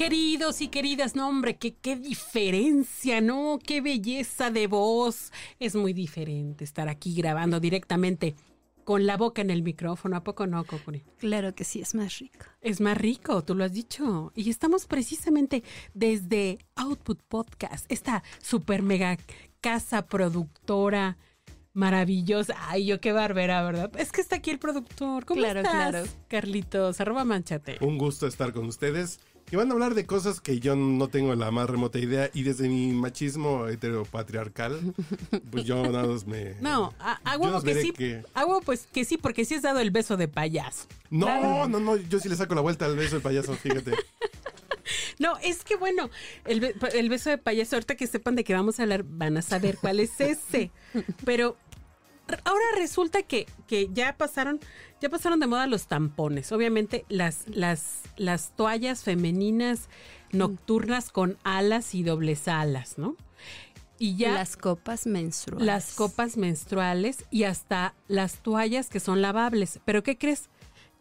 Queridos y queridas, no hombre, qué, qué diferencia, ¿no? Qué belleza de voz. Es muy diferente estar aquí grabando directamente con la boca en el micrófono. ¿A poco no, Cocuri? Claro que sí, es más rico. Es más rico, tú lo has dicho. Y estamos precisamente desde Output Podcast, esta super mega casa productora maravillosa. Ay, yo qué barbera, ¿verdad? Es que está aquí el productor. ¿Cómo Claro, estás, claro. Carlitos? Arroba manchate. Un gusto estar con ustedes. Y van a hablar de cosas que yo no tengo la más remota idea. Y desde mi machismo heteropatriarcal, pues yo nada más me. No, a, a huevo que sí. que- A huevo pues que sí, porque sí has dado el beso de payaso. No, no, no. Yo sí le saco la vuelta al beso de payaso, fíjate. No, es que bueno, el, el beso de payaso, ahorita que sepan de qué vamos a hablar, van a saber cuál es ese. Pero ahora resulta que, que ya pasaron, ya pasaron de moda los tampones. Obviamente, las, las, las toallas femeninas nocturnas con alas y dobles alas, ¿no? Y ya Las copas menstruales. las copas menstruales y hasta las toallas que son lavables. Pero ¿qué crees?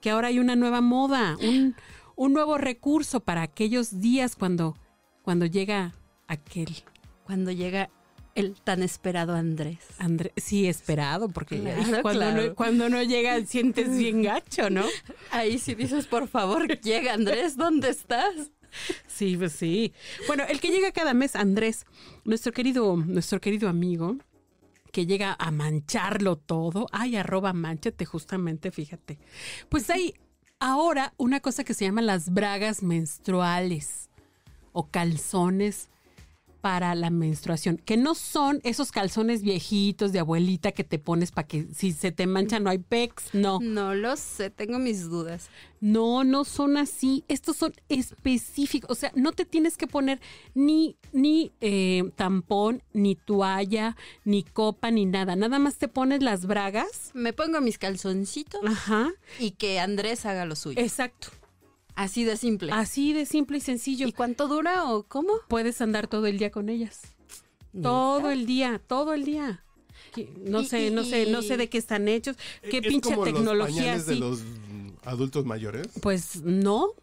Que ahora hay una nueva moda, un, un nuevo recurso para aquellos días cuando, cuando llega aquel Cuando llega el tan esperado Andrés. Andrés, sí esperado, porque Claro, cuando, claro. no, cuando no llega sientes bien gacho, ¿no? Ahí sí dices, por favor, llega Andrés, ¿dónde estás? Sí, pues sí. Bueno, el que llega cada mes, Andrés, nuestro querido, nuestro querido amigo, que llega a mancharlo todo. Ay, arroba manchate, justamente, fíjate. Pues hay ahora una cosa que se llama las bragas menstruales o calzones para la menstruación, que no son esos calzones viejitos de abuelita que te pones para que si se te mancha no hay pex, no. No lo sé, tengo mis dudas. No, no son así. Estos son específicos. O sea, no te tienes que poner ni, ni eh, tampón, ni toalla, ni copa, ni nada. Nada más te pones las bragas. Me pongo mis calzoncitos Ajá. y que Andrés haga lo suyo. Exacto. Así de simple. Así de simple y sencillo. ¿Y cuánto dura o cómo? puedes andar todo el día con ellas. Todo el día, todo el día. No sé, y- no sé, no sé de qué están hechos. Qué Es pinche como los tecnología pañales de así. los adultos mayores. Pues no,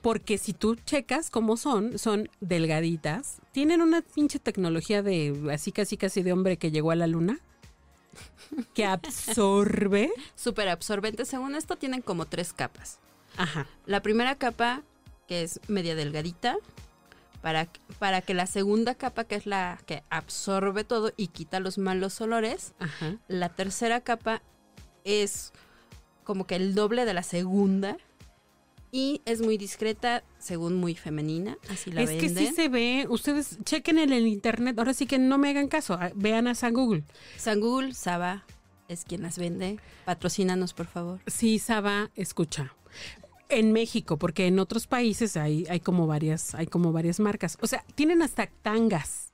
porque si tú checas cómo son, son delgaditas, tienen una pinche tecnología de así casi casi de hombre que llegó a la luna, que absorbe. Súper absorbente. Según esto, tienen como tres capas. Ajá. La primera capa, que es media delgadita, para, para que la segunda capa, que es la que absorbe todo y quita los malos olores, Ajá. la tercera capa es como que el doble de la segunda y es muy discreta, según muy femenina, así la es que sí se ve, ustedes chequen en el internet, ahora sí que no me hagan caso, ah, vean a San Google. San Google, Saba es quien las vende. Patrocínanos, por favor. Sí, Saba, escucha. En México, porque en otros países hay, hay como varias, hay como varias marcas. O sea, tienen hasta tangas.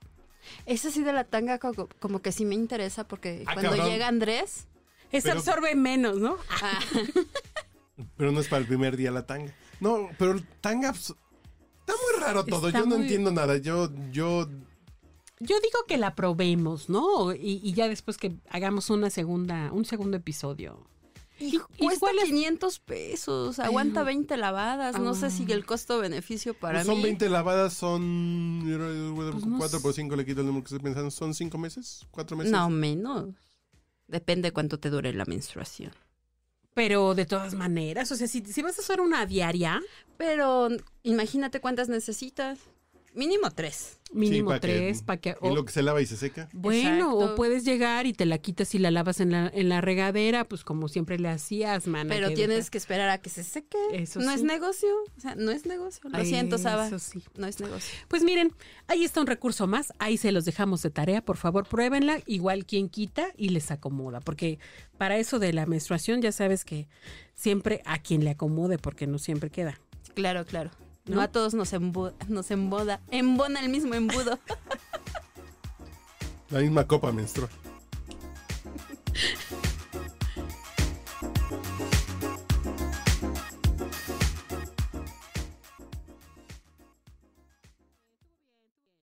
Esa sí de la tanga co- como, que sí me interesa porque Ah, cuando cabrón. llega Andrés, Pero- absorbe menos, ¿no? ah, Pero no es para el primer día la tanga. No, pero el tanga. pues, Está muy raro todo. Está yo no muy- entiendo nada. Yo, yo. Yo digo que la probemos, ¿no? Y, y ya después que hagamos una segunda, un segundo episodio. Y Y- cuesta es- 500 pesos, aguanta 20 lavadas, no sé si el costo-beneficio para pues son mí. 20 lavadas, son. Pues no 4 sé. por 5 le quito el número que estoy pensando. ¿Son 5 meses? ¿4 meses? No, menos. Depende cuánto te dure la menstruación. Pero de todas maneras, o sea, si, si vas a hacer una diaria, Pero imagínate cuántas necesitas. Mínimo tres. mínimo tres, para que... Lo que se lava y se seca. Bueno, Exacto. o puedes llegar y te la quitas y la lavas en la, en la regadera, pues como siempre le hacías, mana. Pero que tienes deja- que esperar a que se seque. Eso no sí. es negocio. O sea, no es negocio. Lo siento, Saba. Eso sí. No es negocio. Pues miren, ahí está un recurso más, ahí se los dejamos de tarea, por favor pruébenla, igual quien quita y les acomoda, porque para eso de la menstruación ya sabes que siempre a quien le acomode, porque no siempre queda. Claro, claro. No, ¿No? a todos nos, embo- nos emboda, embona el mismo embudo. La misma copa menstrual.